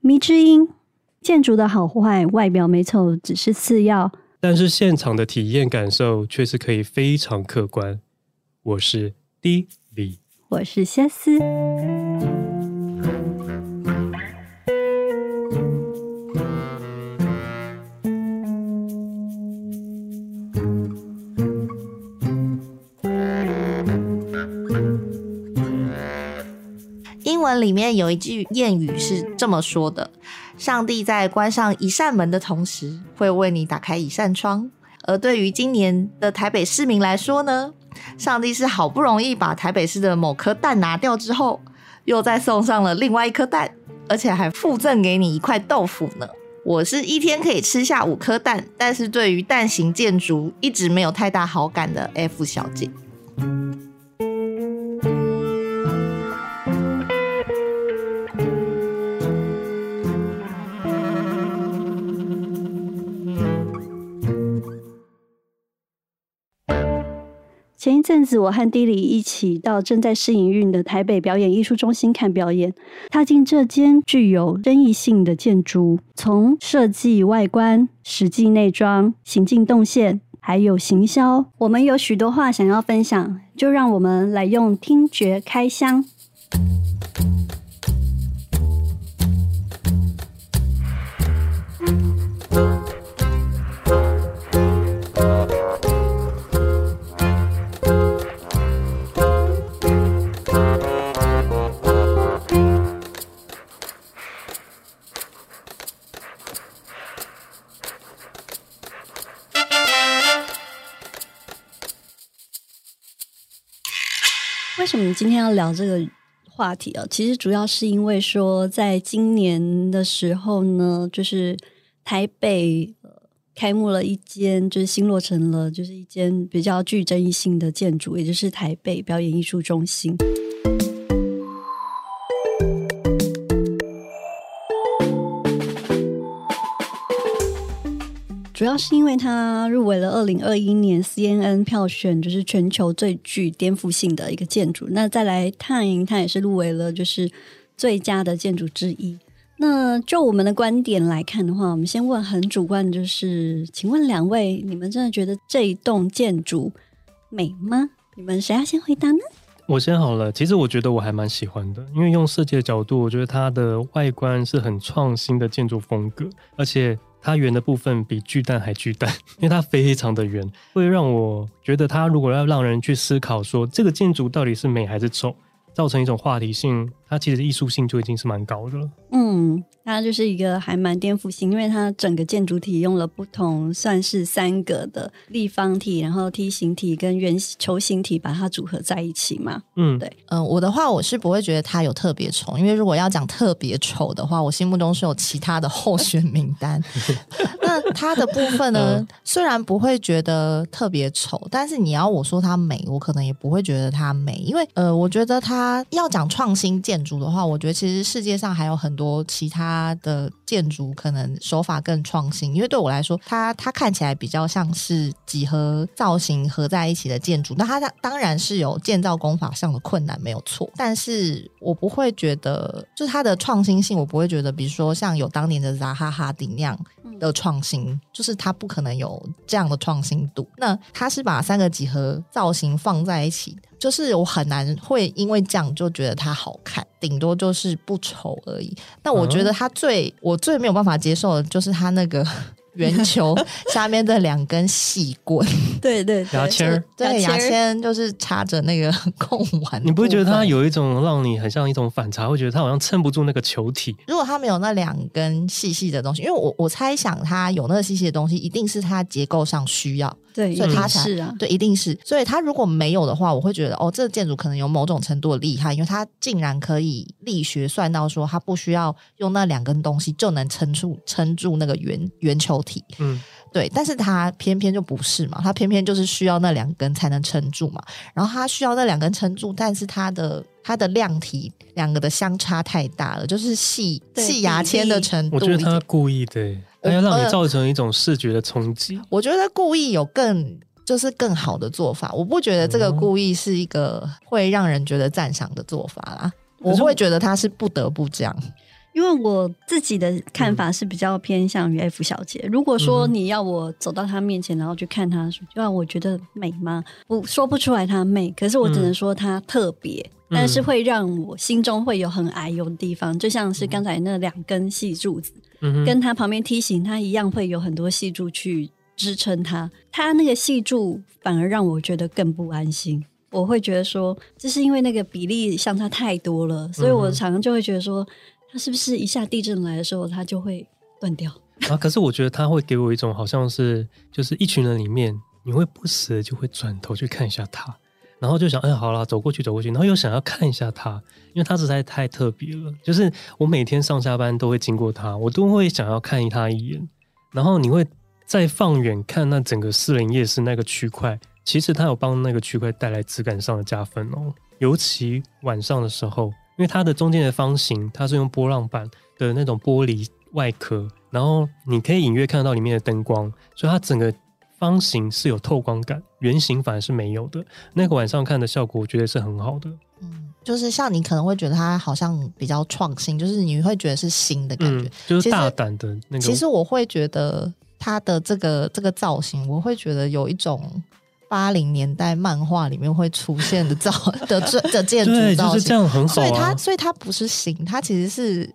谜之音，建筑的好坏，外表美丑只是次要，但是现场的体验感受却是可以非常客观。我是 D V，，我是夏思。里面有一句谚语是这么说的：“上帝在关上一扇门的同时，会为你打开一扇窗。”而对于今年的台北市民来说呢，上帝是好不容易把台北市的某颗蛋拿掉之后，又再送上了另外一颗蛋，而且还附赠给你一块豆腐呢。我是一天可以吃下五颗蛋，但是对于蛋形建筑一直没有太大好感的 F 小姐。前一阵子，我和 D 里一起到正在试营运的台北表演艺术中心看表演。踏进这间具有争议性的建筑，从设计外观、实际内装、行进动线，还有行销，我们有许多话想要分享，就让我们来用听觉开箱。为什么今天要聊这个话题啊？其实主要是因为说，在今年的时候呢，就是台北开幕了一间，就是新落成了，就是一间比较具争议性的建筑，也就是台北表演艺术中心。主要是因为它入围了二零二一年 CNN 票选，就是全球最具颠覆性的一个建筑。那再来 Time，它也是入围了，就是最佳的建筑之一。那就我们的观点来看的话，我们先问很主观，就是请问两位，你们真的觉得这一栋建筑美吗？你们谁要先回答呢？我先好了。其实我觉得我还蛮喜欢的，因为用设计的角度，我觉得它的外观是很创新的建筑风格，而且。它圆的部分比巨蛋还巨蛋，因为它非常的圆，会让我觉得它如果要让人去思考说这个建筑到底是美还是丑，造成一种话题性，它其实艺术性就已经是蛮高的了。嗯。它就是一个还蛮颠覆性，因为它整个建筑体用了不同，算是三个的立方体，然后梯形体跟圆球形体把它组合在一起嘛。嗯，对，嗯、呃，我的话我是不会觉得它有特别丑，因为如果要讲特别丑的话，我心目中是有其他的候选名单。那它的部分呢，嗯、虽然不会觉得特别丑，但是你要我说它美，我可能也不会觉得它美，因为呃，我觉得它要讲创新建筑的话，我觉得其实世界上还有很多其他。的建筑可能手法更创新，因为对我来说，它它看起来比较像是几何造型合在一起的建筑。那它当然是有建造工法上的困难，没有错。但是我不会觉得，就是它的创新性，我不会觉得，比如说像有当年的扎哈哈迪那样的创新，就是它不可能有这样的创新度。那它是把三个几何造型放在一起的。就是我很难会因为这样就觉得它好看，顶多就是不丑而已。那我觉得它最、嗯、我最没有办法接受的就是它那个。圆球 下面的两根细棍，对对，牙签，对牙签就是插着那个贡丸。你不会觉得它有一种让你很像一种反差，会觉得它好像撑不住那个球体？如果它没有那两根细细的东西，因为我我猜想它有那个细细的东西，一定是它结构上需要，对，所以它才是啊，对，一定是。所以它如果没有的话，我会觉得哦，这个建筑可能有某种程度的厉害，因为它竟然可以力学算到说它不需要用那两根东西就能撑住撑住那个圆圆球。嗯，对，但是它偏偏就不是嘛，它偏偏就是需要那两根才能撑住嘛，然后它需要那两根撑住，但是它的它的量体两个的相差太大了，就是细细牙签的程度。我觉得他故意的，他要让你造成一种视觉的冲击。我觉得故意有更就是更好的做法，我不觉得这个故意是一个会让人觉得赞赏的做法啦，我会觉得他是不得不这样。因为我自己的看法是比较偏向于 F 小姐。如果说你要我走到她面前，然后去看她，就让我觉得美吗？我说不出来她美，可是我只能说她特别，嗯、但是会让我心中会有很哎呦的地方，就像是刚才那两根细柱子，嗯、跟她旁边梯形，她一样会有很多细柱去支撑她。她那个细柱反而让我觉得更不安心。我会觉得说，这是因为那个比例相差太多了，所以我常常就会觉得说。是不是一下地震来的时候，它就会断掉 啊？可是我觉得它会给我一种好像是，就是一群人里面，你会不时就会转头去看一下它，然后就想，哎，好啦，走过去，走过去，然后又想要看一下它，因为它实在太特别了。就是我每天上下班都会经过它，我都会想要看它一眼。然后你会再放远看那整个四零夜市那个区块，其实它有帮那个区块带来质感上的加分哦，尤其晚上的时候。因为它的中间的方形，它是用波浪板的那种玻璃外壳，然后你可以隐约看得到里面的灯光，所以它整个方形是有透光感，圆形反而是没有的。那个晚上看的效果，我觉得是很好的。嗯，就是像你可能会觉得它好像比较创新，就是你会觉得是新的感觉，嗯、就是大胆的那个。其实我会觉得它的这个这个造型，我会觉得有一种。八零年代漫画里面会出现的造 的这的建筑造型，就是这样很好啊。所以它所以它不是新，它其实是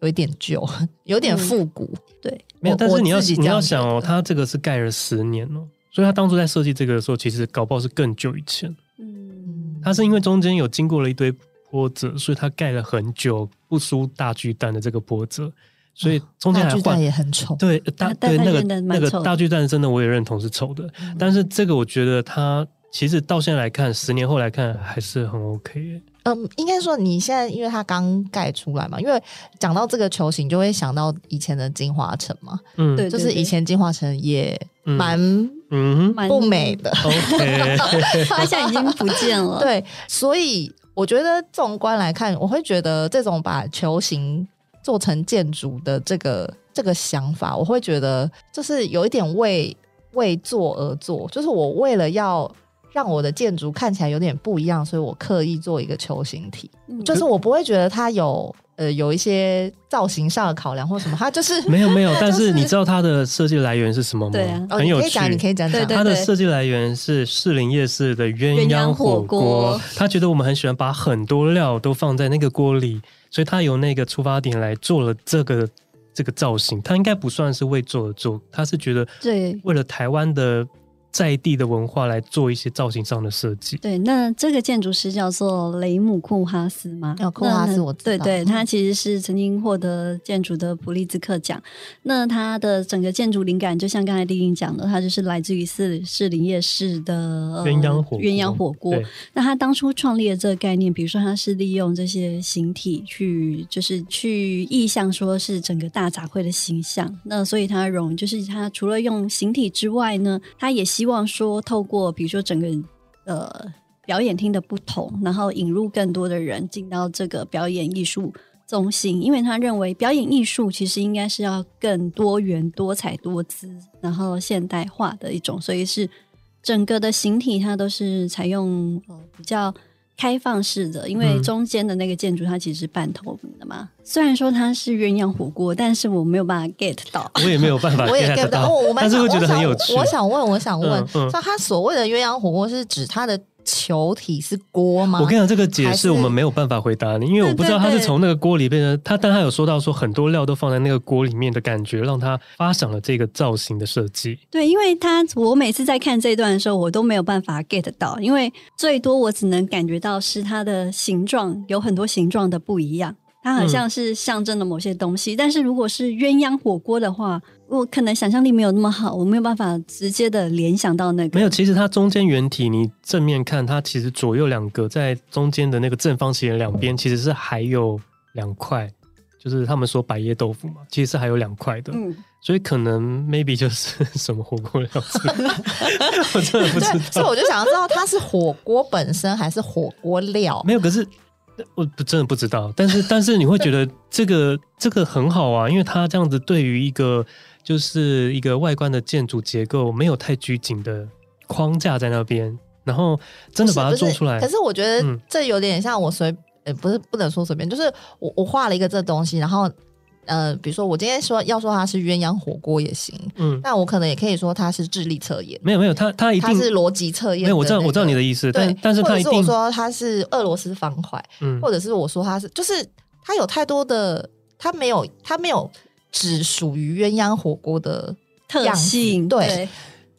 有一点旧，有点复古。嗯、对，没有。但是你要你要想哦，它这个是盖了十年哦，所以它当初在设计这个的时候，其实搞不好是更久以前。嗯，它是因为中间有经过了一堆波折，所以它盖了很久，不输大巨蛋的这个波折。所以中间还换，也很丑。对，大对那个那个大巨蛋真的我也认同是丑的，嗯，但是这个我觉得它其实到现在来看，十年后来看还是很 OK。嗯，应该说你现在因为它刚盖出来嘛，因为讲到这个球形，就会想到以前的金华城嘛。嗯，对，就是以前金华城也蛮嗯不美的。OK，它现在已经不见了。对，所以我觉得纵观来看，我会觉得这种把球形。做成建筑的这个这个想法，我会觉得就是有一点为为做而做，就是我为了要让我的建筑看起来有点不一样，所以我刻意做一个球形体，嗯、就是我不会觉得它有呃有一些造型上的考量或什么，它就是没有没有，但是你知道它的设计来源是什么吗？对啊，很有趣，你可以讲，你可以讲讲。它的设计来源是士林夜市的鸳鸯火锅，他觉得我们很喜欢把很多料都放在那个锅里。所以他由那个出发点来做了这个这个造型，他应该不算是为做而做，他是觉得对，为了台湾的。在地的文化来做一些造型上的设计。对，那这个建筑师叫做雷姆库哈斯吗？哦，库哈斯我知道。对对，他其实是曾经获得建筑的普利兹克奖。那他的整个建筑灵感，就像刚才丁丁讲的，他就是来自于四四林夜市的鸳鸯火鸳鸯火锅。那他当初创立的这个概念，比如说他是利用这些形体去，就是去意象说是整个大杂烩的形象。那所以他容就是他除了用形体之外呢，他也希希望说，透过比如说整个呃表演厅的不同，然后引入更多的人进到这个表演艺术中心，因为他认为表演艺术其实应该是要更多元、多彩多姿，然后现代化的一种，所以是整个的形体它都是采用呃比较。开放式的，因为中间的那个建筑它其实是半透明的嘛。嗯、虽然说它是鸳鸯火锅，但是我没有办法 get 到。我也没有办法 get 到。我但是会觉得很有趣。我想问，我想问，像、嗯嗯、他所谓的鸳鸯火锅是指它的？球体是锅吗？我跟你讲，这个解释我们没有办法回答你，因为我不知道它是从那个锅里变成他，但他有说到说很多料都放在那个锅里面的感觉，让他发想了这个造型的设计。对，因为他我每次在看这一段的时候，我都没有办法 get 到，因为最多我只能感觉到是它的形状有很多形状的不一样。它好像是象征了某些东西，嗯，但是如果是鸳鸯火锅的话，我可能想象力没有那么好，我没有办法直接的联想到那个。没有，其实它中间圆体，你正面看它，其实左右两个在中间的那个正方形的两边，其实是还有两块，就是他们说百叶豆腐嘛，其实是还有两块的。嗯，所以可能 maybe 就是什么火锅料子，我真的不知道。所以我就想要知道它是火锅本身还是火锅料？没有，可是。我真的不知道，但是但是你会觉得这个这个很好啊，因为它这样子对于一个就是一个外观的建筑结构没有太拘谨的框架在那边，然后真的把它做出来。可是我觉得这有点像我随呃，不是不能说随便，就是我我画了一个这东西，然后呃，比如说我今天说要说它是鸳鸯火锅也行，嗯，那我可能也可以说它是智力测验，没有没有，它它一定它是逻辑测验，没有，我知道我知道你的意思，对，但但是它一定或者是我说它是俄罗斯方块，嗯，或者是我说它是，就是它有太多的，它没有它没有只属于鸳鸯火锅的特性，对。对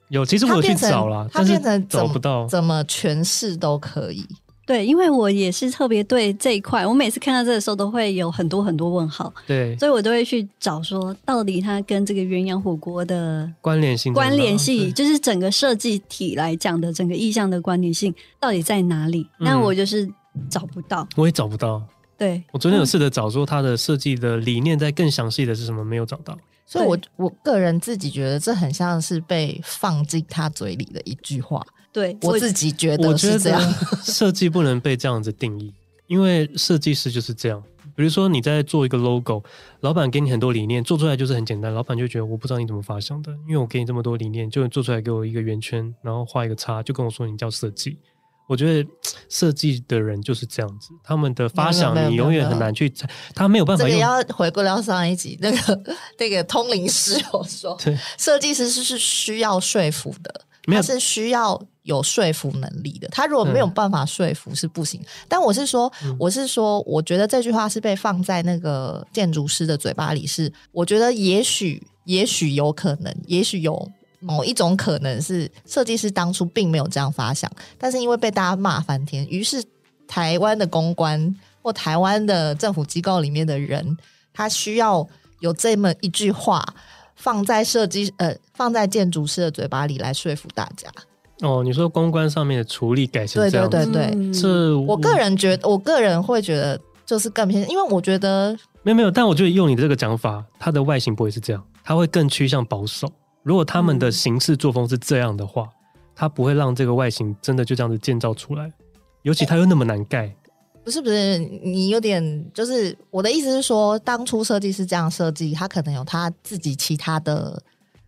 有，其实我有去找了，它变成找不到，怎么诠释都可以。对，因为我也是特别对这一块，我每次看到这个时候都会有很多很多问号。对，所以我都会去找说，到底它跟这个鸳鸯火锅的关联性、关联性，就是整个设计体来讲的整个意象的关联性到底在哪里？那、嗯、我就是找不到，我也找不到。对，我昨天有试着找说它的设计的理念在更详细的是什么，没有找到。所以我，我我个人自己觉得这很像是被放进他嘴里的一句话。对，我自己觉得是这样。设计不能被这样子定义，因为设计师就是这样。比如说，你在做一个 logo，老板给你很多理念，做出来就是很简单，老板就觉得我不知道你怎么发想的，因为我给你这么多理念，就做出来给我一个圆圈，然后画一个叉，就跟我说你叫设计。我觉得设计的人就是这样子，他们的发想你永远很难去猜，他没有办法。这个要回归到上一集那个那个通灵师有说，对，设计师是是需要说服的，他是需要有说服能力的。他如果没有办法说服是不行。但我是说，我是说，我觉得这句话是被放在那个建筑师的嘴巴里，是我觉得也许也许有可能，也许有。某一种可能是设计师当初并没有这样发想，但是因为被大家骂翻天，于是台湾的公关或台湾的政府机构里面的人，他需要有这么一句话放在设计呃放在建筑师的嘴巴里来说服大家。哦，你说公关上面的处理改成这样？对对对对，这我个人觉得，我个人会觉得就是更偏，因为我觉得没有没有，但我觉得用你的这个讲法，它的外形不会是这样，它会更趋向保守。如果他们的行事作风是这样的话，他、嗯、不会让这个外形真的就这样子建造出来，尤其他又那么难盖。不是不是，你有点就是我的意思是说，当初设计师这样设计，他可能有他自己其他的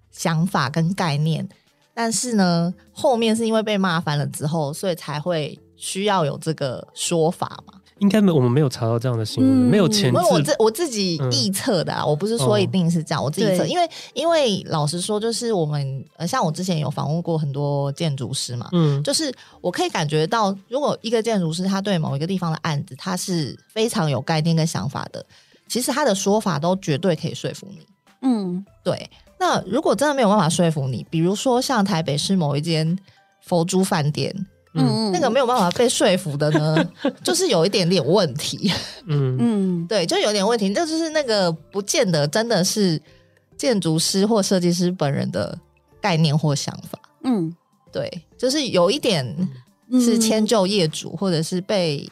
想法跟概念，但是呢，后面是因为被骂翻了之后，所以才会需要有这个说法嘛。应该没，我们没有查到这样的新闻，嗯、没有前置。我自我自己臆测的啊，嗯、我不是说一定是这样，哦、我自己测，因为因为老实说，就是我们呃，像我之前有访问过很多建筑师嘛，嗯，就是我可以感觉到，如果一个建筑师他对某一个地方的案子，他是非常有概念跟想法的，其实他的说法都绝对可以说服你。嗯，对。那如果真的没有办法说服你，比如说像台北市某一间佛珠饭店。嗯，那个没有办法被说服的呢，就是有一点点问题。嗯嗯，对，就有点问题，那就是那个不见得真的是建筑师或设计师本人的概念或想法。嗯，对，就是有一点是迁就业主，或者是被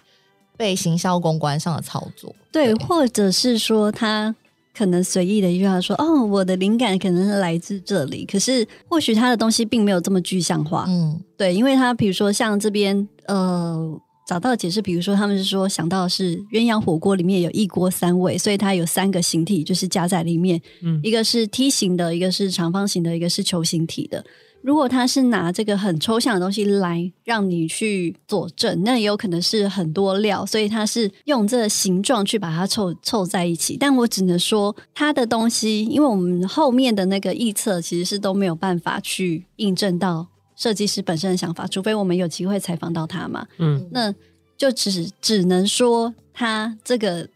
被行销公关上的操作。对，对，或者是说他。可能随意的一句话说：“哦，我的灵感可能是来自这里。”可是或许他的东西并没有这么具象化。嗯，对，因为他比如说像这边呃找到解释，比如说他们是说想到是鸳鸯火锅里面有一锅三味，所以它有三个形体，就是加在里面。嗯，一个是梯形的，一个是长方形的，一个是球形体的。如果他是拿这个很抽象的东西来让你去佐证，那也有可能是很多料，所以他是用这个形状去把它凑凑在一起。但我只能说，他的东西，因为我们后面的那个臆测其实是都没有办法去印证到设计师本身的想法，除非我们有机会采访到他嘛。嗯，那就只只能说他这个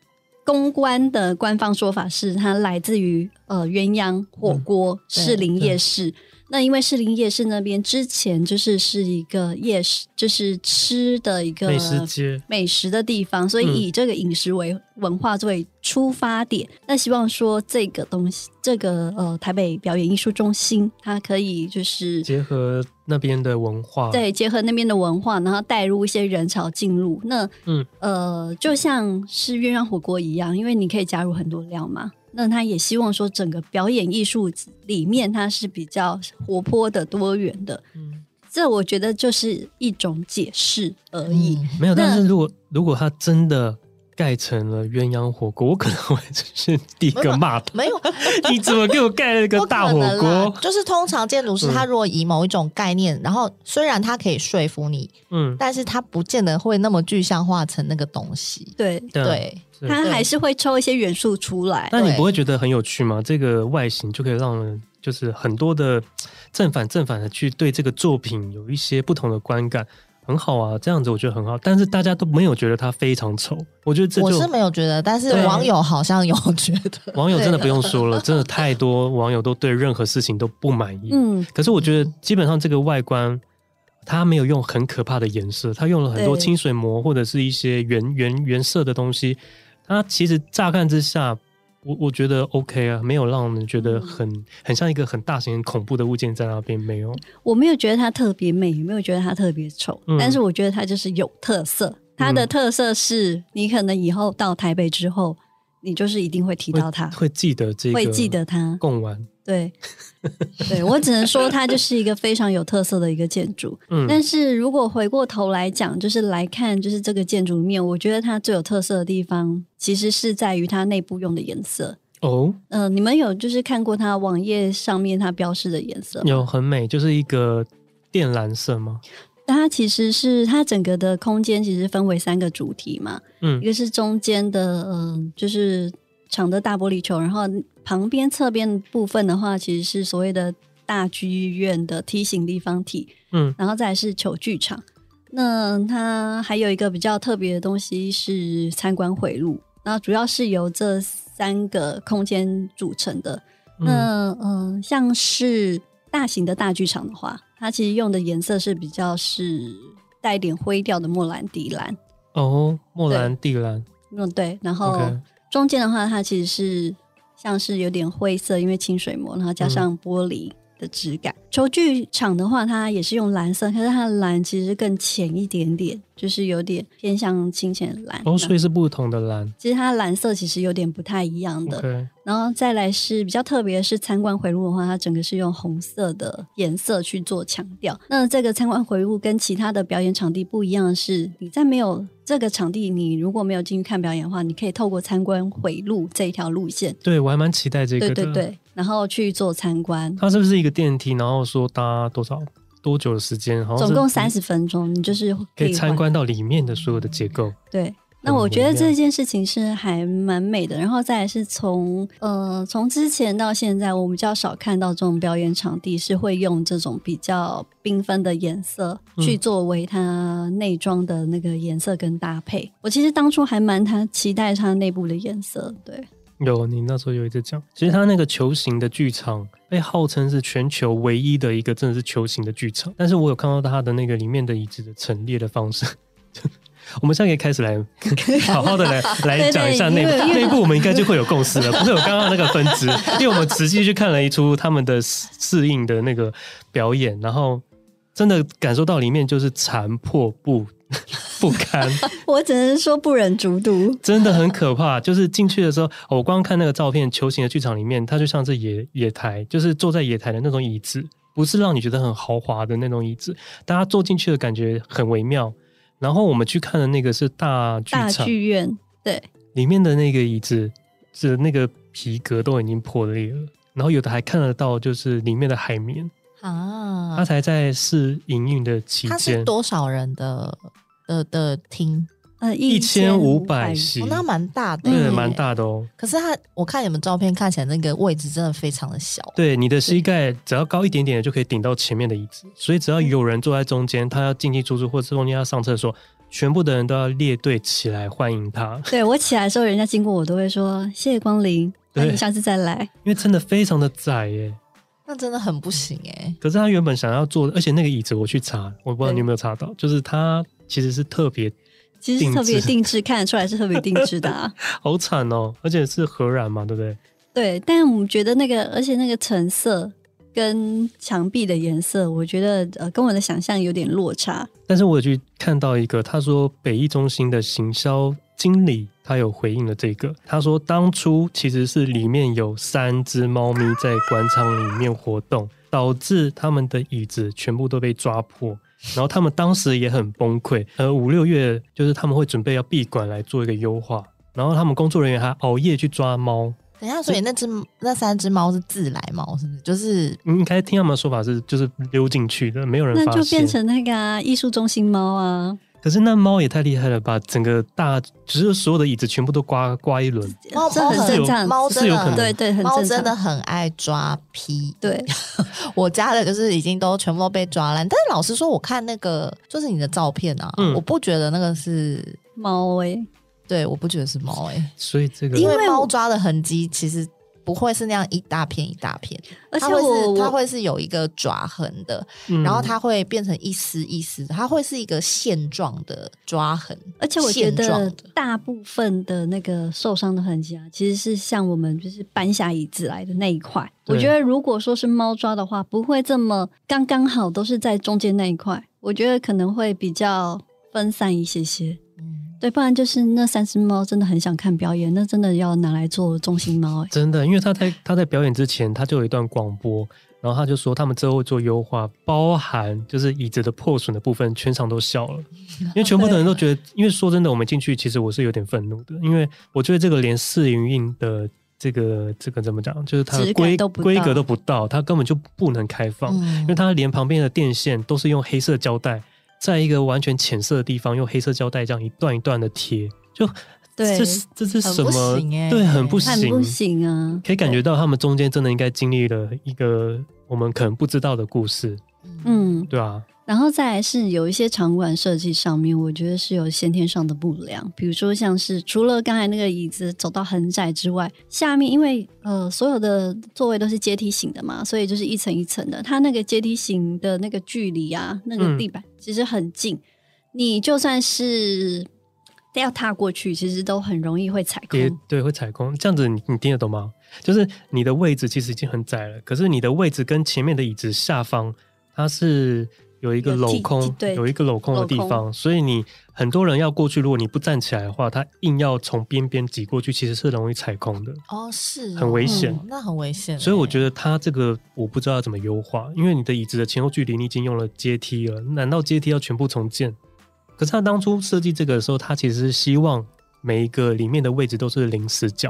公关的官方说法是，它来自于呃鸳鸯火锅士林夜市。那因为士林夜市那边之前就是是一个夜市，就是吃的一个美食街、美食的地方，所以以这个饮食为文化作为出发点，嗯、那希望说这个东西，这个呃台北表演艺术中心，它可以就是结合那边的文化，对，结合那边的文化，然后带入一些人潮进入。那嗯呃，就像是鸳鸯火锅一样，因为你可以加入很多料嘛。那他也希望说，整个表演艺术里面，它是比较活泼的、多元的。嗯，这我觉得就是一种解释而已。嗯、没有，但是如果如果他真的盖成了鸳鸯火锅，我可能会是第一个骂他。没有，你怎么给我盖了一个大火锅？就是通常建筑师他如果以某一种概念，嗯、然后虽然他可以说服你，嗯，但是他不见得会那么具象化成那个东西。对对，对他还是会抽一些元素出来。那你不会觉得很有趣吗？这个外形就可以让人就是很多的正反正反的去对这个作品有一些不同的观感。很好啊，这样子我觉得很好，但是大家都没有觉得它非常丑。我觉得这就我是没有觉得，但是网友好像有觉得。网友真的不用说了，真的太多网友都对任何事情都不满意。嗯，可是我觉得基本上这个外观，它没有用很可怕的颜色，它用了很多清水膜或者是一些原原原色的东西，它其实乍看之下。我我觉得 OK 啊，没有让人觉得很很像一个很大型很恐怖的物件在那边，没有。我没有觉得它特别美，也没有觉得它特别丑，嗯、但是我觉得它就是有特色。它的特色是你可能以后到台北之后，你就是一定会提到它，会，会记得这个，会记得它。贡丸。对，对我只能说它就是一个非常有特色的一个建筑。嗯，但是如果回过头来讲，就是来看，就是这个建筑面，我觉得它最有特色的地方，其实是在于它内部用的颜色。哦，嗯、呃，你们有就是看过它网页上面它标示的颜色？有，很美，就是一个靛蓝色吗？它其实是它整个的空间其实分为三个主题嘛。嗯，一个是中间的，嗯、呃，就是。长的大玻璃球，然后旁边侧边部分的话，其实是所谓的大剧院的梯形立方体，嗯，然后再来是球剧场。那它还有一个比较特别的东西是参观回路，那主要是由这三个空间组成的。那嗯、呃，像是大型的大剧场的话，它其实用的颜色是比较是带点灰调的莫兰迪蓝。哦，莫兰迪蓝。嗯，对，然后。Okay. 中间的话，它其实是像是有点灰色，因为清水膜，然后加上玻璃的质感。嗯、球剧场的话，它也是用蓝色，可是它的蓝其实更浅一点点。就是有点偏向清浅蓝哦，所以是不同的蓝。其实它蓝色其实有点不太一样的。Okay. 然后再来是比较特别的是参观回路的话，它整个是用红色的颜色去做强调。那这个参观回路跟其他的表演场地不一样的是，你在没有这个场地，你如果没有进去看表演的话，你可以透过参观回路这一条路线。对，我还蛮期待这个的。对对对，然后去做参观。它是不是一个电梯？然后说搭多少？多久的时间？总共三十分钟，你就是可以参观到里面的所有的结构。对，那我觉得这件事情是还蛮美的。然后再来是从呃，从之前到现在，我们比较少看到这种表演场地是会用这种比较缤纷的颜色去作为它内装的那个颜色跟搭配。嗯、我其实当初还蛮他期待它内部的颜色，对。有，你那时候有一直讲，其实它那个球形的剧场被号称是全球唯一的一个真的是球形的剧场，但是我有看到它的那个里面的椅子的陈列的方式，我们现在可以开始来 好好的来来讲一下内部，内部我们应该就会有共识了，不是有刚刚那个分支，因为我们仔细去看了一出他们的适应的那个表演，然后真的感受到里面就是残破不。不堪，我只能说不忍卒读，真的很可怕。就是进去的时候，我光看那个照片，球形的剧场里面，它就像是野野台，就是坐在野台的那种椅子，不是让你觉得很豪华的那种椅子，大家坐进去的感觉很微妙。然后我们去看的那个是大剧场，大剧院，对，里面的那个椅子是那个皮革都已经破裂了，然后有的还看得到，就是里面的海绵。啊，他才在试营运的期间，多少人的的的厅？呃，一千五百席，那蛮大的，对，蛮大的哦。可是他，我看你们照片看起来那个位置真的非常的小。对，你的膝盖只要高一点点就可以顶到前面的椅子，所以只要有人坐在中间，他要进进出出或者中间要上厕所，全部的人都要列队起来欢迎他。对，我起来的时候，人家经过我都会说谢谢光临，欢迎下次再来。因为真的非常的窄耶。那真的很不行哎、欸！可是他原本想要坐，而且那个椅子我去查，我不知道你有没有查到，就是他其实是特别，其实特别定制，看得出来是特别定制的啊。好惨哦，而且是荷染嘛，对不对？对，但我们觉得那个，而且那个橙色跟墙壁的颜色，我觉得呃，跟我的想象有点落差。但是我有去看到一个，他说北艺中心的行销经理。他有回应了这个，他说当初其实是里面有三只猫咪在广场里面活动，导致他们的椅子全部都被抓破，然后他们当时也很崩溃，呃，五六月就是他们会准备要闭馆来做一个优化，然后他们工作人员还熬夜去抓猫。等一下，所以那只那三只猫是自来猫，是不是？就是应该听他们的说法是，就是溜进去的，没有人发现。那就变成那个啊，艺术中心猫啊。可是那猫也太厉害了吧！整个大，只是所有的椅子全部都刮刮一轮。猫猫很正常，猫真的对对，很正常。猫真的很爱抓皮。对，我家的就是已经都全部都被抓烂。但是老实说，我看那个就是你的照片啊，嗯、我不觉得那个是猫诶、欸。对，我不觉得是猫诶，所以这个因为猫抓的痕迹其实不会是那样一大片一大片，而且它会是它会是有一个爪痕的，嗯、然后它会变成一丝一丝，它会是一个线状的抓痕，而且我觉得大部分的那个受伤的痕迹啊，其实是像我们就是搬下椅子来的那一块，我觉得如果说是猫抓的话，不会这么刚刚好都是在中间那一块，我觉得可能会比较分散一些些。对，不然就是那三只猫真的很想看表演，那真的要拿来做中心猫哎。真的，因为他在他在表演之前，他就有一段广播，然后他就说他们之后会做优化，包含就是椅子的破损的部分，全场都笑了，因为全部的人都觉得，因为说真的，我们进去其实我是有点愤怒的，因为我觉得这个连试营运的这个这个怎么讲，就是它的规规格都不到，它根本就不能开放，嗯、因为它连旁边的电线都是用黑色胶带。在一个完全浅色的地方，用黑色胶带这样一段一段的贴，就对，这是这是什么？欸、对，很不行，很不行啊！可以感觉到他们中间真的应该经历了一个我们可能不知道的故事。嗯，对啊。然后再来是有一些场馆设计上面，我觉得是有先天上的不良，比如说像是除了刚才那个椅子走到很窄之外，下面因为呃所有的座位都是阶梯型的嘛，所以就是一层一层的，它那个阶梯型的那个距离啊，那个地板其实很近，你就算是要踏过去，其实都很容易会踩空。对，会踩空。这样子你你听得懂吗？就是你的位置其实已经很窄了，可是你的位置跟前面的椅子下方它是。有一个镂空，有，有一个镂空的地方，所以你很多人要过去，如果你不站起来的话，他硬要从边边挤过去，其实是容易踩空的。哦，是哦，很危险，嗯，那很危险。所以我觉得他这个我不知道要怎么优化，因为你的椅子的前后距离你已经用了阶梯了，难道阶梯要全部重建？可是他当初设计这个的时候，他其实是希望每一个里面的位置都是零死角。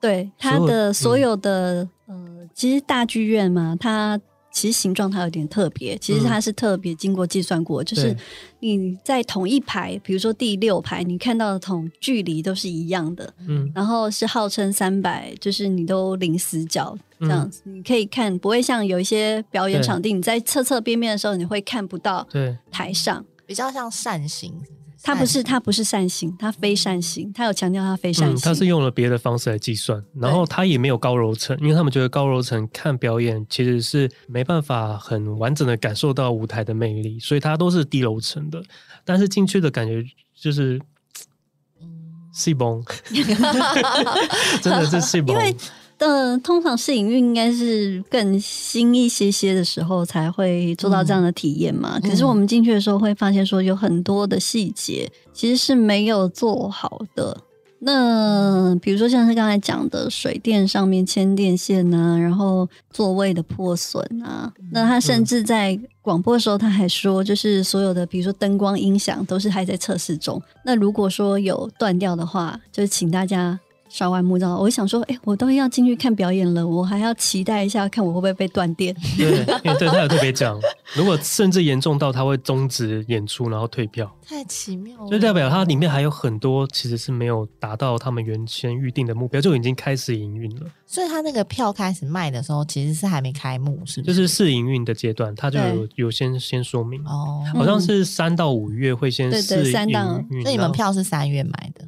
对，他的所有的、嗯、呃，其实大剧院嘛，它。其实形状它有点特别，其实它是特别经过计算过，嗯、就是你在同一排，比如说第六排，你看到的同距离都是一样的，嗯，然后是号称三百，就是你都零死角这样子，嗯、你可以看，不会像有一些表演场地，你在侧侧边边的时候，你会看不到对。台上，比较像扇形。它不是，它不是扇形，它非扇形。它有强调它非扇形。它、嗯、是用了别的方式来计算，然后他也没有高楼层，因为他们觉得高楼层看表演其实是没办法很完整的感受到舞台的魅力，所以它都是低楼层的。但是进去的感觉就是，嗯，细崩，真的是细崩。呃，通常试营运应该是更新一些些的时候才会做到这样的体验嘛。嗯、可是我们进去的时候会发现说，有很多的细节其实是没有做好的。那比如说像是刚才讲的水电上面牵电线啊，然后座位的破损啊，那他甚至在广播的时候他还说，就是所有的比如说灯光音响都是还在测试中。那如果说有断掉的话，就请大家。稍安勿躁，我想说，哎、欸，我都要进去看表演了，我还要期待一下，看我会不会被断电。对，对他有特别讲，如果甚至严重到他会终止演出，然后退票。太奇妙了，就代表它里面还有很多其实是没有达到他们原先预定的目标，就已经开始营运了。所以他那个票开始卖的时候，其实是还没开幕，是不是？就是试营运的阶段，他就有有先先说明哦，好像是三到五月会先试营运。那你们票是三月买的？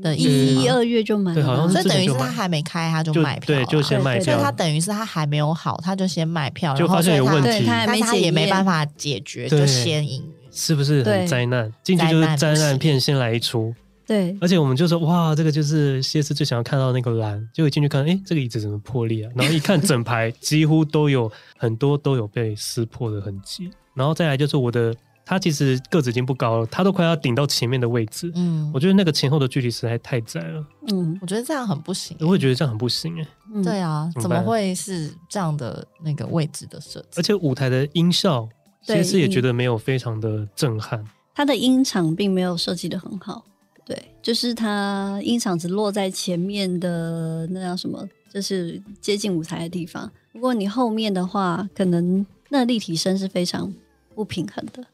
的一、二月就买，对，好像是所以等于是他还没开，他就买票，对，就先卖票。所以他等于是他还没有好，他就先买票，就发现有问题，但他也没办法解决，就先赢，是不是很灾难？进去就是灾难片，先来一出。对，而且我们就说，哇，这个就是谢斯最想要看到那个蓝，结果进去看，哎，这个椅子怎么破裂啊？然后一看整排 几乎都有很多都有被撕破的痕迹，然后再来就是我的。他其实个子已经不高了，他都快要顶到前面的位置。嗯，我觉得那个前后的距离实在太窄了。嗯，我觉得这样很不行。我会觉得这样很不行哎。嗯、对啊，怎么会是这样的那个位置的设置？而且舞台的音效其实也觉得没有非常的震撼。它的音场并没有设计的很好，对，就是它音场只落在前面的那叫什么，就是接近舞台的地方。如果你后面的话，可能那立体声是非常不平衡的，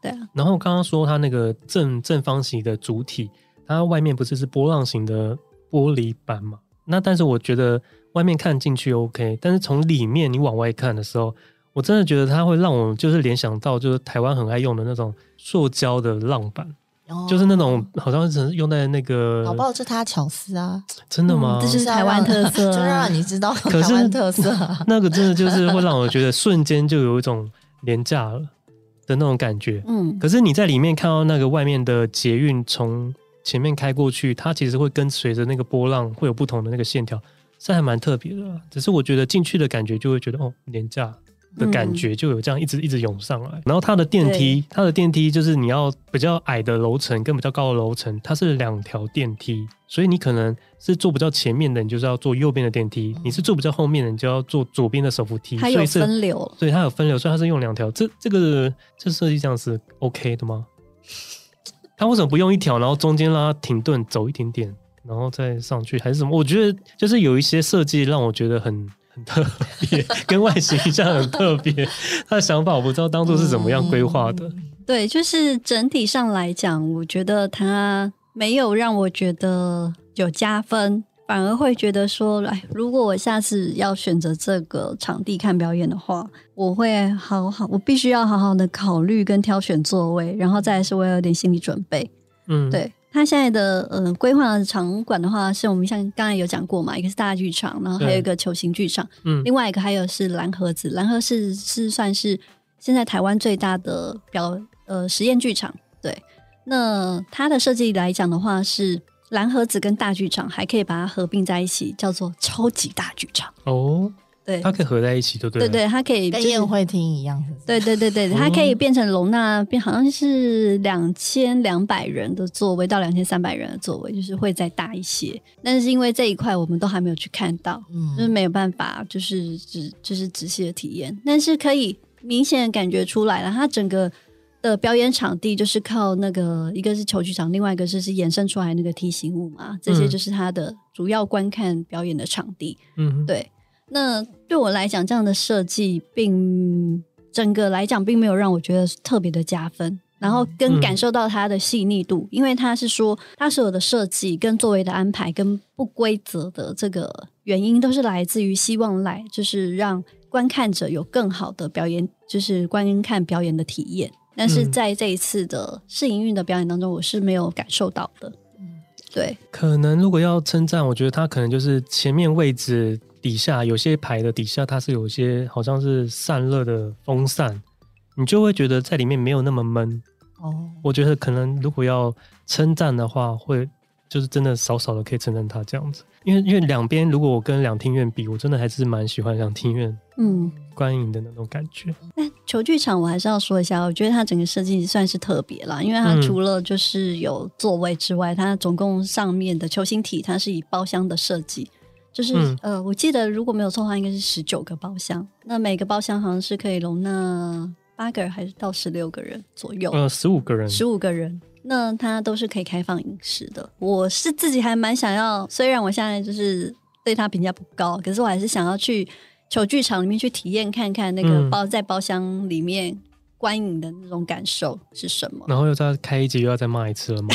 对啊。然后刚刚说它那个正正方形的主体，它外面不是是波浪形的玻璃板嘛？那但是我觉得外面看进去 OK，但是从里面你往外看的时候。我真的觉得它会让我就是联想到，就是台湾很爱用的那种塑胶的浪板，哦、就是那种好像是用在那个，好不好是他巧思啊，真的吗？嗯、这 是台湾特色，就让你知道台湾特色。那个真的就是会让我觉得瞬间就有一种廉价了的那种感觉。嗯，可是你在里面看到那个外面的捷运从前面开过去，它其实会跟随着那个波浪会有不同的那个线条，是还蛮特别的。只是我觉得进去的感觉就会觉得哦，廉价。的感觉就有这样一直一直涌上来，然后它的电梯，它的电梯就是你要比较矮的楼层跟比较高的楼层，它是两条电梯，所以你可能是坐比较前面的，你就是要坐右边的电梯；你是坐比较后面的，你就要坐左边的手扶梯。它有分流，对，它有分流，所以它是用两条。这这个这设计这样是 OK 的吗？它为什么不用一条，然后中间让它停顿走一点点，然后再上去，还是什么？我觉得就是有一些设计让我觉得很。特别跟外形一样很特别，他的想法我不知道当初是怎么样规划的。对，就是整体上来讲，我觉得他没有让我觉得有加分，反而会觉得说，哎，如果我下次要选择这个场地看表演的话，我会好好，我必须要好好的考虑跟挑选座位，然后再来是我有点心理准备。嗯，对。他现在的呃规划的场馆的话，是我们像刚才有讲过嘛，一个是大剧场，然后还有一个球形剧场，嗯，另外一个还有是蓝盒子，蓝盒是是算是现在台湾最大的表呃实验剧场，对。那它的设计来讲的话，是蓝盒子跟大剧场还可以把它合并在一起，叫做超级大剧场哦。对，它可以合在一起，对不对？对对，它可以跟宴会厅一样。对对对对，它可以变成容纳，变好像是两千两百人的座位到两千三百人的座位，就是会再大一些。但是因为这一块我们都还没有去看到，嗯，就是没有办法，就是只就是仔细的体验。但是可以明显感觉出来了，它整个的表演场地就是靠那个，一个是球剧场，另外一个是是衍生出来那个梯形物嘛，这些就是它的主要观看表演的场地。嗯，对。那对我来讲，这样的设计并整个来讲并没有让我觉得特别的加分，然后跟感受到它的细腻度，嗯、因为它是说它所有的设计跟座位的安排跟不规则的这个原因，都是来自于希望来就是让观看者有更好的表演，就是观看表演的体验。但是在这一次的试营运的表演当中，我是没有感受到的。嗯，对，可能如果要称赞，我觉得它可能就是前面位置。底下有些牌的底下，它是有一些好像是散热的风扇，你就会觉得在里面没有那么闷。哦，我觉得可能如果要称赞的话，会就是真的少少的可以称赞它这样子。因为因为两边如果我跟两厅院比，我真的还是蛮喜欢两厅院嗯观影的那种感觉。那、嗯、球剧场我还是要说一下，我觉得它整个设计算是特别啦，因为它除了就是有座位之外，嗯、它总共上面的球形体它是以包厢的设计。就是、嗯、呃，我记得如果没有错的话，应该是十九个包厢。那每个包厢好像是可以容纳八个人，还是到十六个人左右？呃，十五个人，十五个人。那它都是可以开放饮食的。我是自己还蛮想要，虽然我现在就是对它评价不高，可是我还是想要去球剧场里面去体验看看那个包、嗯、在包厢里面。观影的那种感受是什么？然后又再开一集，又要再骂一次了吗？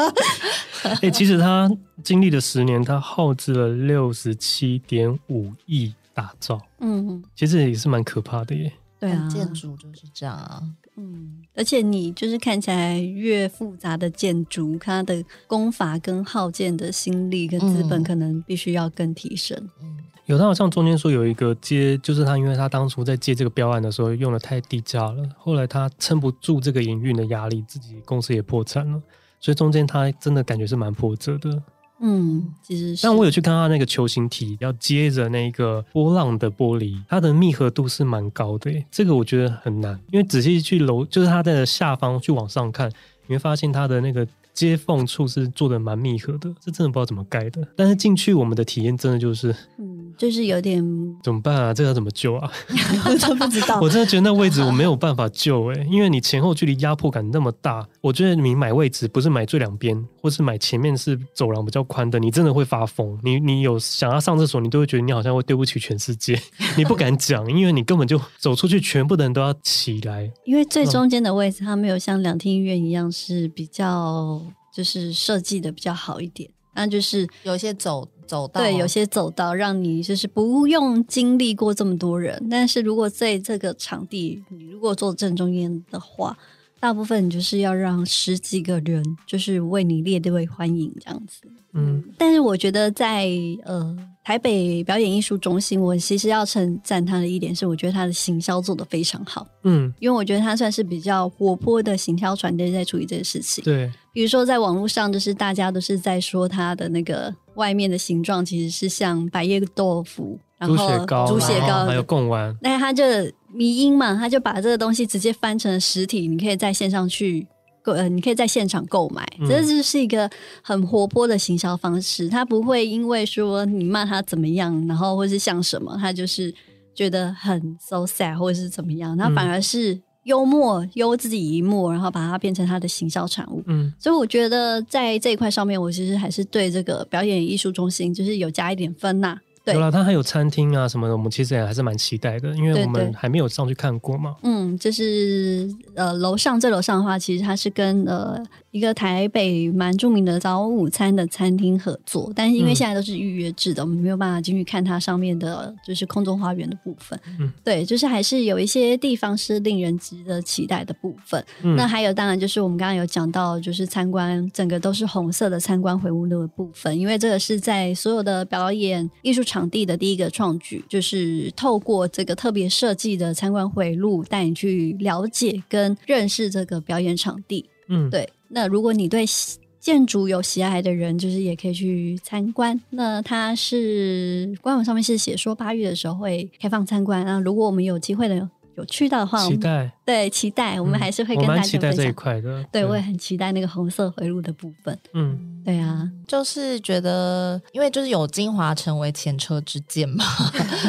哎、欸，其实他经历了十年，他耗资了六十七点五亿打造。嗯，其实也是蛮可怕的耶。对啊，建筑就是这样啊。嗯，而且你就是看起来越复杂的建筑，它的功法跟耗建的心力跟资本，可能必须要更提升。嗯。有，他好像中间说有一个接，就是他，因为他当初在接这个标案的时候用的太低价了，后来他撑不住这个营运的压力，自己公司也破产了，所以中间他真的感觉是蛮波折的。嗯，其实是。但我有去看他那个球形体，要接着那个波浪的玻璃，它的密合度是蛮高的，这个我觉得很难，因为仔细去楼，就是它的下方去往上看，你会发现它的那个。接缝处是做的蛮密合的，这真的不知道怎么盖的。但是进去我们的体验真的就是，嗯就是有点怎么办啊？这个要怎么救啊？我真不知道。我真的觉得那位置我没有办法救哎、欸，因为你前后距离压迫感那么大。我觉得你买位置不是买最两边，或是买前面是走廊比较宽的，你真的会发疯。你你有想要上厕所，你都会觉得你好像会对不起全世界，你不敢讲，因为你根本就走出去，全部的人都要起来。因为最中间的位置，它没有像两厅医院一样是比较就是设计的比较好一点。那就是有些走走道，对，有些走道让你就是不用经历过这么多人。但是如果在这个场地，你如果坐正中间的话，大部分你就是要让十几个人就是为你列队欢迎这样子。嗯，但是我觉得在呃台北表演艺术中心，我其实要称赞他的一点是，我觉得他的行销做得非常好。嗯，因为我觉得他算是比较活泼的行销团队在处理这个事情。对。比如说，在网络上，就是大家都是在说他的那个外面的形状，其实是像百叶豆腐，然后猪血糕，猪血糕还有贡丸。那他就迷因嘛，他就把这个东西直接翻成实体，你可以在线上去购，呃，你可以在现场购买。嗯、这就是一个很活泼的行销方式，他不会因为说你骂他怎么样，然后或是像什么，他就是觉得很 so sad 或者是怎么样，他反而是。嗯幽默，幽自己一默，然后把它变成他的行销产物。嗯，所以我觉得在这一块上面，我其实还是对这个表演艺术中心就是有加一点分呐。对有了，它还有餐厅啊什么的，我们其实也还是蛮期待的，因为我们还没有上去看过嘛。嗯，就是呃，楼上这楼上的话，其实它是跟呃。一个台北蛮著名的早午餐的餐厅合作，但是因为现在都是预约制的，嗯、我们没有办法进去看它上面的，就是空中花园的部分。嗯，对，就是还是有一些地方是令人值得期待的部分。嗯、那还有，当然就是我们刚刚有讲到，就是参观整个都是红色的参观回屋的部分，因为这个是在所有的表演艺术场地的第一个创举，就是透过这个特别设计的参观回路，带你去了解跟认识这个表演场地。嗯，对。那如果你对建筑有喜爱的人，就是也可以去参观。那它是官网上面是写说八月的时候会开放参观。那如果我们有机会的有去到的话，期待对期待，我们还是会跟大家分享。嗯、期待这一块的，对，对我也很期待那个红色回路的部分。嗯，对啊，就是觉得，因为就是有精华成为前车之鉴嘛，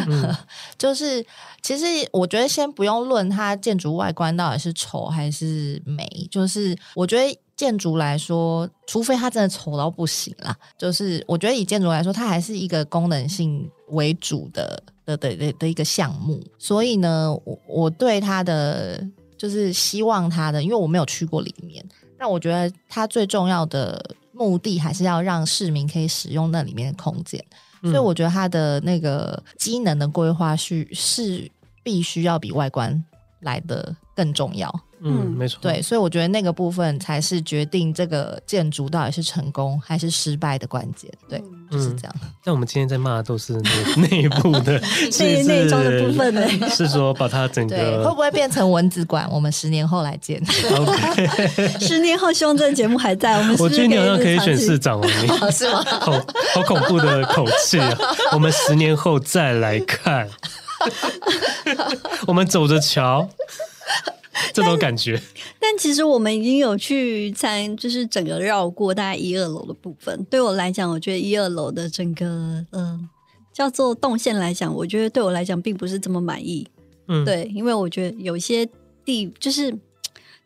嗯、就是其实我觉得先不用论它建筑外观到底是丑还是美，就是我觉得。建筑来说，除非它真的丑到不行啦，就是我觉得以建筑来说，它还是一个功能性为主的的的的的一个项目。所以呢，我我对它的就是希望它的，因为我没有去过里面，那我觉得它最重要的目的还是要让市民可以使用那里面的空间。嗯、所以我觉得它的那个机能的规划是是必须要比外观来的更重要。嗯，没错。对，所以我觉得那个部分才是决定这个建筑到底是成功还是失败的关键。对，嗯、就是这样。但我们今天在骂的都是内部的，内内装的部分呢？是说把它整个会不会变成蚊子馆？我们十年后来见。十年后希望这个节目还在。我们是是我觉得你好像可以选市长 哦，是吗？好好恐怖的口气啊！我们十年后再来看，我们走着瞧。这种感觉但，但其实我们已经有去参，就是整个绕过大概一二楼的部分。对我来讲，我觉得一二楼的整个嗯、呃、叫做动线来讲，我觉得对我来讲并不是这么满意。嗯，对，因为我觉得有些地就是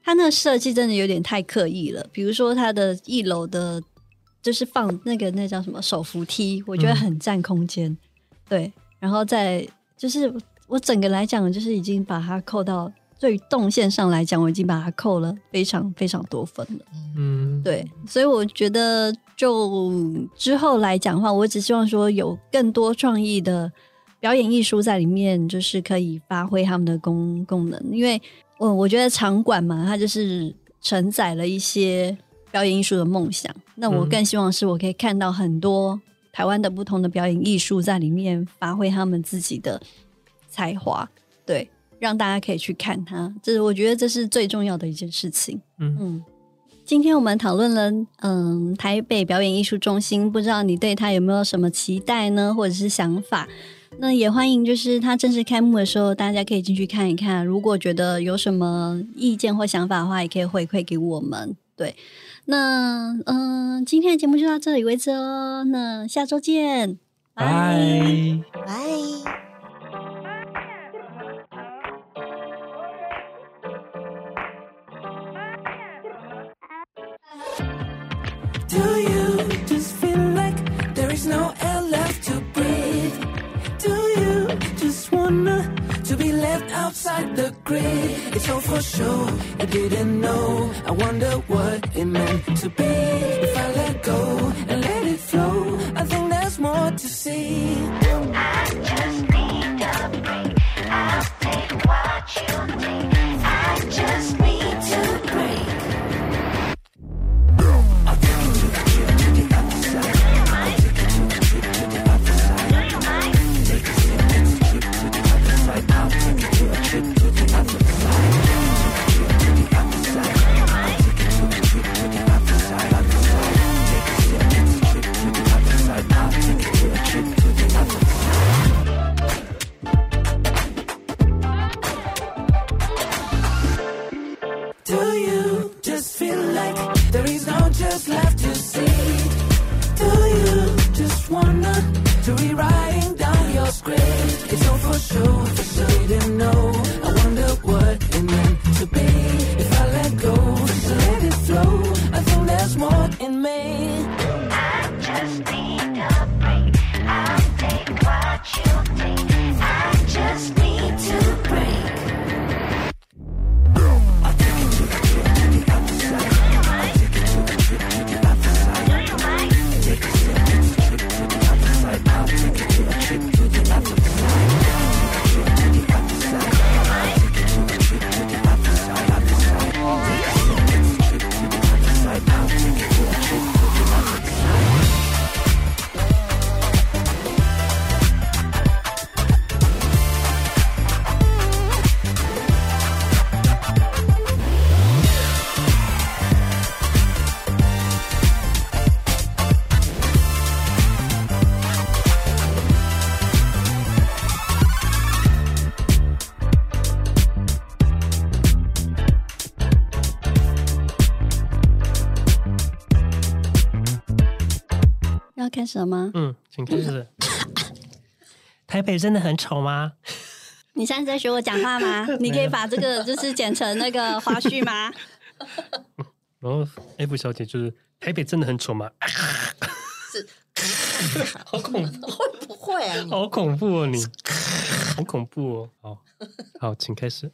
它那设计真的有点太刻意了。比如说它的一楼的，就是放那个那叫什么手扶梯，我觉得很占空间。嗯、对，然后再就是我整个来讲，就是已经把它扣到。对于动线上来讲，我已经把它扣了非常非常多分了。嗯，对，所以我觉得就之后来讲的话，我只希望说有更多创意的表演艺术在里面，就是可以发挥他们的功功能。因为我我觉得场馆嘛，它就是承载了一些表演艺术的梦想。那我更希望是我可以看到很多台湾的不同的表演艺术在里面发挥他们自己的才华。对。让大家可以去看它，这是我觉得这是最重要的一件事情。嗯嗯，今天我们讨论了嗯台北表演艺术中心，不知道你对它有没有什么期待呢，或者是想法？那也欢迎就是它正式开幕的时候，大家可以进去看一看。如果觉得有什么意见或想法的话，也可以回馈给我们。对，那嗯，今天的节目就到这里为止哦。那下周见。拜拜。outside the grid. It's all for show. I didn't know. I wonder what it meant to be. If I let go and let it flow, I think there's more to see. 开始了吗？嗯，请开始。台北真的很丑吗？你现在在学我讲话吗？你可以把这个就是剪成那个花絮吗？然后 F 小姐就是台北真的很丑吗？是，好恐怖，会不会啊？好恐怖哦，你，好恐怖哦。好，好，请开始。